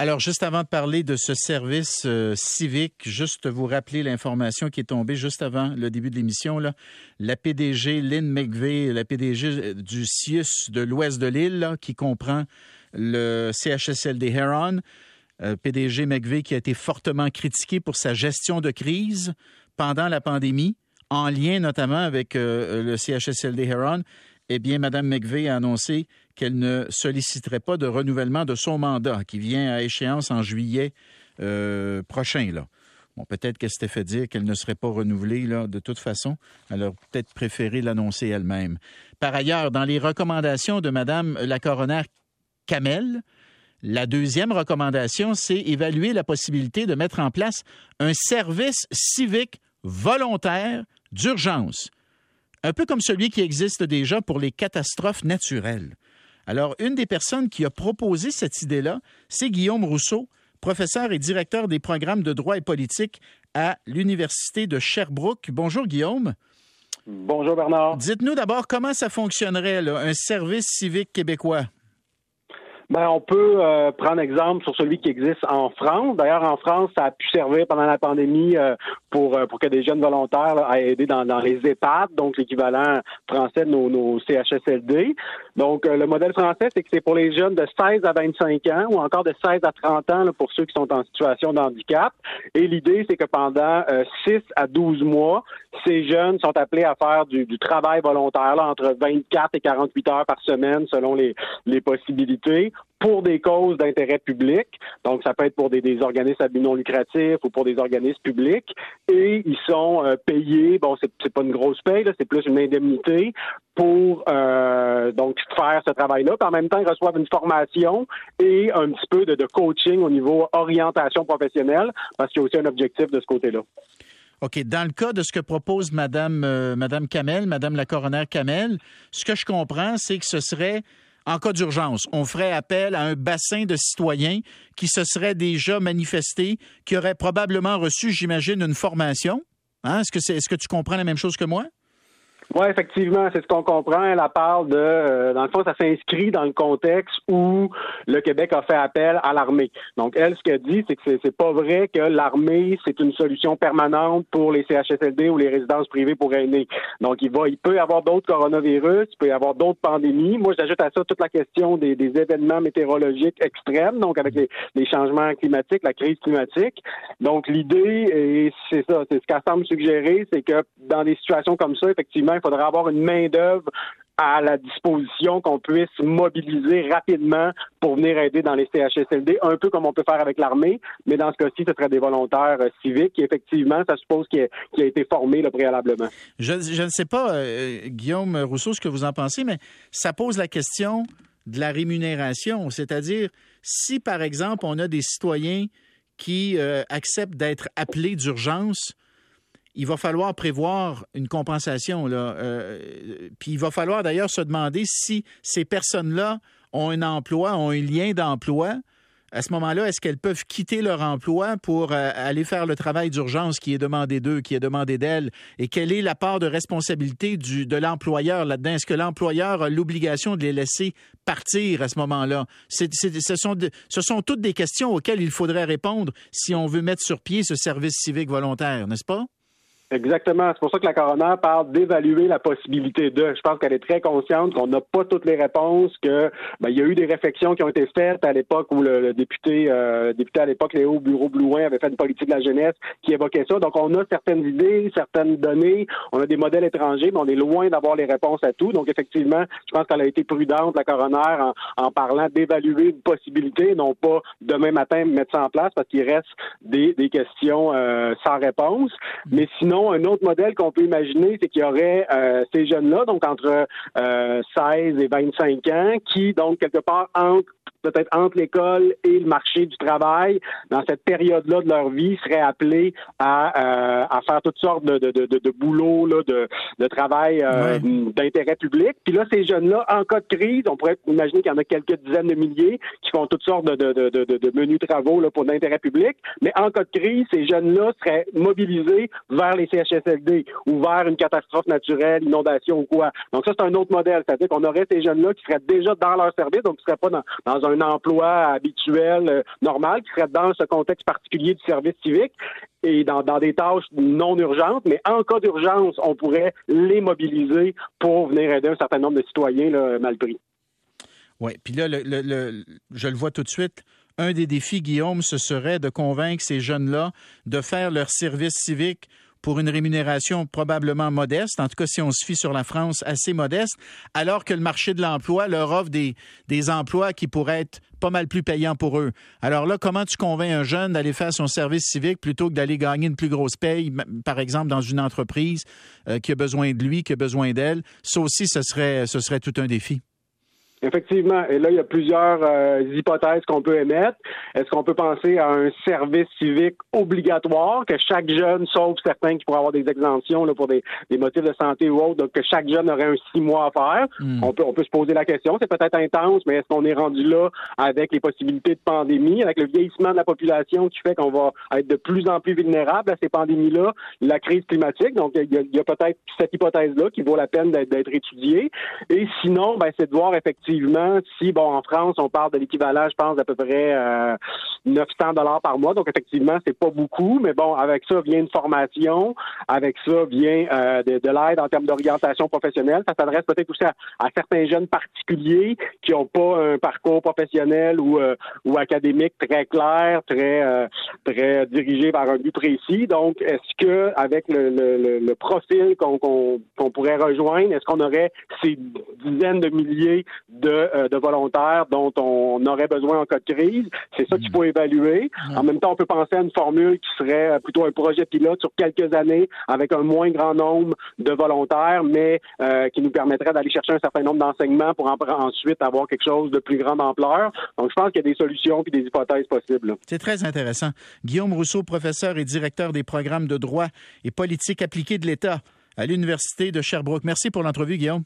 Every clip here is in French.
Alors, juste avant de parler de ce service euh, civique, juste vous rappeler l'information qui est tombée juste avant le début de l'émission. La PDG Lynn McVeigh, la PDG du CIUS de l'ouest de l'île, qui comprend le CHSLD Heron, euh, PDG McVeigh qui a été fortement critiqué pour sa gestion de crise pendant la pandémie, en lien notamment avec euh, le CHSLD Heron, eh bien, Mme McVeigh a annoncé qu'elle ne solliciterait pas de renouvellement de son mandat, qui vient à échéance en juillet euh, prochain. Peut-être qu'elle s'était fait dire qu'elle ne serait pas renouvelée de toute façon. Elle aurait peut-être préféré l'annoncer elle-même. Par ailleurs, dans les recommandations de Mme la coroner Kamel, la deuxième recommandation, c'est évaluer la possibilité de mettre en place un service civique volontaire d'urgence, un peu comme celui qui existe déjà pour les catastrophes naturelles. Alors, une des personnes qui a proposé cette idée-là, c'est Guillaume Rousseau, professeur et directeur des programmes de droit et politique à l'Université de Sherbrooke. Bonjour Guillaume. Bonjour Bernard. Dites-nous d'abord comment ça fonctionnerait, un service civique québécois. Ben, on peut euh, prendre exemple sur celui qui existe en France. D'ailleurs, en France, ça a pu servir pendant la pandémie euh, pour euh, pour que des jeunes volontaires aient aidé dans, dans les EHPAD, donc l'équivalent français de nos, nos CHSLD. Donc, le modèle français, c'est que c'est pour les jeunes de 16 à 25 ans ou encore de 16 à 30 ans pour ceux qui sont en situation de handicap. Et l'idée, c'est que pendant 6 à 12 mois, ces jeunes sont appelés à faire du, du travail volontaire là, entre 24 et 48 heures par semaine selon les, les possibilités pour des causes d'intérêt public. Donc, ça peut être pour des, organismes à but non lucratif ou pour des organismes publics. Et ils sont euh, payés, bon, c'est pas une grosse paye, c'est plus une indemnité pour euh, donc faire ce travail-là. en même temps, ils reçoivent une formation et un petit peu de, de coaching au niveau orientation professionnelle, parce qu'il y a aussi un objectif de ce côté-là. OK. Dans le cas de ce que propose Madame, euh, Madame Kamel, Madame la coroner Kamel, ce que je comprends, c'est que ce serait en cas d'urgence, on ferait appel à un bassin de citoyens qui se seraient déjà manifestés, qui auraient probablement reçu, j'imagine, une formation. Hein? Est-ce que, est-ce que tu comprends la même chose que moi? Oui, effectivement, c'est ce qu'on comprend. Elle parle de, euh, dans le fond, ça s'inscrit dans le contexte où le Québec a fait appel à l'armée. Donc, elle, ce qu'elle dit, c'est que c'est, pas vrai que l'armée, c'est une solution permanente pour les CHSLD ou les résidences privées pour aînés. Donc, il va, il peut y avoir d'autres coronavirus, il peut y avoir d'autres pandémies. Moi, j'ajoute à ça toute la question des, événements météorologiques extrêmes, donc avec les, les, changements climatiques, la crise climatique. Donc, l'idée, et c'est ça, c'est ce qu'elle semble suggérer, c'est que dans des situations comme ça, effectivement, il faudrait avoir une main-d'œuvre à la disposition qu'on puisse mobiliser rapidement pour venir aider dans les CHSLD, un peu comme on peut faire avec l'armée, mais dans ce cas-ci, ce serait des volontaires euh, civiques qui, effectivement, ça suppose qu'il a, été formé préalablement. Je, ne sais pas, euh, Guillaume Rousseau, ce que vous en pensez, mais ça pose la question de la rémunération, c'est-à-dire si, par exemple, on a des citoyens qui euh, acceptent d'être appelés d'urgence il va falloir prévoir une compensation. Euh, puis il va falloir d'ailleurs se demander si ces personnes-là ont un emploi, ont un lien d'emploi. À ce moment-là, est-ce qu'elles peuvent quitter leur emploi pour euh, aller faire le travail d'urgence qui est demandé d'eux, qui est demandé d'elles? Et quelle est la part de responsabilité de l'employeur là-dedans? Est-ce que l'employeur a l'obligation de les laisser partir à ce moment-là? ce, ce sont toutes des questions auxquelles il faudrait répondre si on veut mettre sur pied ce service civique volontaire, n'est-ce pas? Exactement. C'est pour ça que la coroner parle d'évaluer la possibilité de. Je pense qu'elle est très consciente qu'on n'a pas toutes les réponses, que ben, il y a eu des réflexions qui ont été faites à l'époque où le, député euh, député à l'époque Léo Bureau Blouin avait fait une politique de la jeunesse qui évoquait ça. Donc on a certaines idées, certaines données, on a des modèles étrangers, mais on est loin d'avoir les réponses à tout. Donc effectivement, je pense qu'elle a été prudente, la coroner, en, en parlant d'évaluer une possibilité, non pas demain matin mettre ça en place parce qu'il reste des, des questions euh, sans réponse. Mais sinon un autre modèle qu'on peut imaginer, c'est qu'il y aurait euh, ces jeunes-là, donc entre 16 euh, et 25 ans, qui, donc, quelque part, entrent peut-être entre l'école et le marché du travail, dans cette période-là de leur vie, seraient appelés à, euh, à faire toutes sortes de, de, de, de boulot, là, de, de travail d'intérêt public. Puis là, ces jeunes-là, en cas de crise, on pourrait imaginer qu'il y en a quelques dizaines de milliers qui font toutes sortes de, de, de, de menus travaux là, pour l'intérêt public. Mais en cas de crise, ces jeunes-là seraient mobilisés vers les CHSLD ou vers une catastrophe naturelle, inondation ou quoi. Donc ça, c'est un autre modèle. C'est-à-dire qu'on aurait ces jeunes-là qui seraient déjà dans leur service, donc qui ne seraient pas dans, dans, un emploi habituel, euh, normal, qui seraient dans ce contexte particulier du service civique et dans, dans des tâches non urgentes, mais en cas d'urgence, on pourrait les mobiliser pour venir aider un certain nombre de citoyens mal pris. Oui, puis là, le, le, je le vois tout de suite. Un des défis, Guillaume, ce serait de convaincre ces jeunes-là de faire leur service civique pour une rémunération probablement modeste, en tout cas si on se fie sur la France, assez modeste, alors que le marché de l'emploi leur offre des, emplois qui pourraient être pas mal plus payants pour eux. Alors là, comment tu convaincs un jeune d'aller faire son service civique plutôt que d'aller gagner une plus grosse paye, par exemple dans une entreprise euh, qui a besoin de lui, qui a besoin d'elle? Ça aussi, ce serait tout un défi. Effectivement. Et là, il y a plusieurs euh, hypothèses qu'on peut émettre. Est-ce qu'on peut penser à un service civique obligatoire, que chaque jeune, sauf certains qui pourraient avoir des exemptions là, pour des, des, motifs de santé ou autres, donc que chaque jeune aurait un six mois à faire? Hmm. On, peut, on peut se poser la question. C'est peut-être intense, mais est-ce qu'on est rendu là avec les possibilités de pandémie, avec le vieillissement de la population qui fait qu'on va être de plus en plus vulnérable à ces pandémies-là, la crise climatique? Donc, il y a, a peut-être cette hypothèse-là qui vaut la peine d'être étudiée. Et sinon, ben, c'est de voir effectivement effectivement, si, bon, en France, on parle de l'équivalent, je pense, d'à peu près 900 euh, dollars par mois. Donc, effectivement, c'est pas beaucoup, mais bon, avec ça vient une formation, avec ça vient euh, de, l'aide en termes d'orientation professionnelle. Ça s'adresse peut-être aussi à, certains jeunes particuliers qui n'ont pas un parcours professionnel ou, euh, ou académique très clair, très, très dirigé vers un but précis. Donc, est-ce que avec le, le, le profil qu'on qu'on pourrait rejoindre, est-ce qu'on aurait ces dizaines de milliers euh, de, volontaires dont on aurait besoin en cas de crise. C'est ça qu'il faut évaluer. En même temps, on peut penser à une formule qui serait euh, plutôt un projet pilote sur quelques années avec un moins grand nombre de volontaires, mais euh, qui nous permettrait d'aller chercher un certain nombre d'enseignements pour ensuite avoir quelque chose de plus grande ampleur. Donc, je pense qu'il y a des solutions et des hypothèses possibles. C'est très intéressant. Guillaume Rousseau, professeur et directeur des programmes de droit et politique appliquée de l'État à l'Université de Sherbrooke. Merci pour l'entrevue, Guillaume.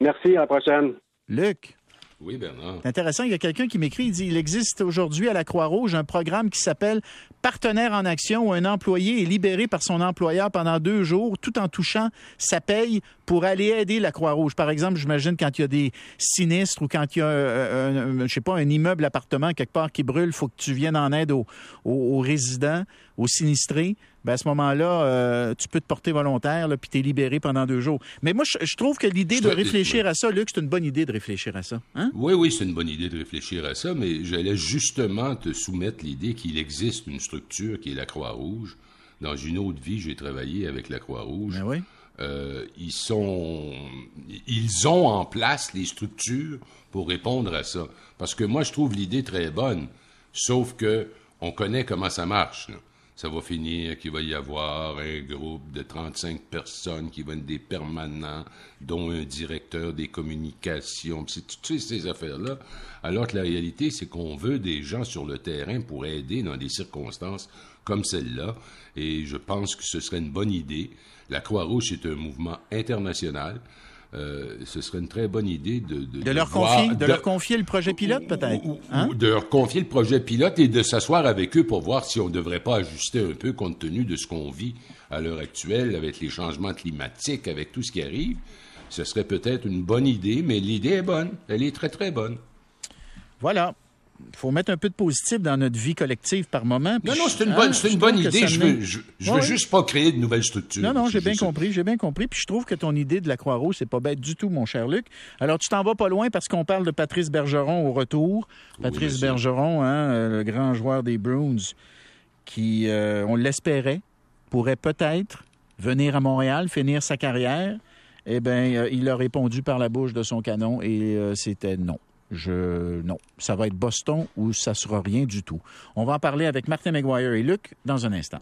Merci, à la prochaine. Luc? Oui, Bernard. C'est intéressant. Il y a quelqu'un qui m'écrit, il dit il existe aujourd'hui à la Croix-Rouge un programme qui s'appelle Partenaire en action où un employé est libéré par son employeur pendant deux jours tout en touchant sa paye pour aller aider la Croix-Rouge. Par exemple, j'imagine quand il y a des sinistres ou quand il y a, un, je sais pas, un immeuble appartement quelque part qui brûle, il faut que tu viennes en aide aux résidents, aux sinistrés ben à ce moment-là, euh, tu peux te porter volontaire, puis tu es libéré pendant deux jours. Mais moi, je, trouve que l'idée de réfléchir à ça, Luc, c'est une bonne idée de réfléchir à ça. Hein? Oui, oui, c'est une bonne idée de réfléchir à ça, mais j'allais justement te soumettre l'idée qu'il existe une structure qui est la Croix-Rouge. Dans une autre vie, j'ai travaillé avec la Croix-Rouge. Ben oui. Euh, ils sont, ils ont en place les structures pour répondre à ça. Parce que moi, je trouve l'idée très bonne, sauf que on connaît comment ça marche. Ça va finir qu'il va y avoir un groupe de 35 personnes qui vont être des permanents, dont un directeur des communications, c'est toutes ces affaires-là. Alors que la réalité, c'est qu'on veut des gens sur le terrain pour aider dans des circonstances comme celle-là. Et je pense que ce serait une bonne idée. La Croix-Rouge est un mouvement international. Euh, ce serait une très bonne idée de... De, leur, confier, de, leur confier le projet pilote, peut-être. Hein? De leur confier le projet pilote et de s'asseoir avec eux pour voir si on ne devrait pas ajuster un peu compte tenu de ce qu'on vit à l'heure actuelle avec les changements climatiques, avec tout ce qui arrive. Ce serait peut-être une bonne idée, mais l'idée est bonne. Elle est très, très bonne. Voilà il faut mettre un peu de positif dans notre vie collective par moment. Non, non, c'est une bonne, une bonne idée. Je veux, je, veux juste pas créer de nouvelles structures. Non, non, j'ai bien compris, j'ai bien compris. Puis je trouve que ton idée de la Croix-Rouge, c'est pas bête du tout, mon cher Luc. Alors, tu t'en vas pas loin parce qu'on parle de Patrice Bergeron au retour. Patrice Bergeron, hein, euh, le grand joueur des Bruins, qui, euh, on l'espérait, pourrait peut-être venir à Montréal, finir sa carrière. Eh bien, euh, il a répondu par la bouche de son canon et c'était non. Je non, ça va être Boston ou ça sera rien du tout. On va en parler avec Martin McGuire et Luc dans un instant.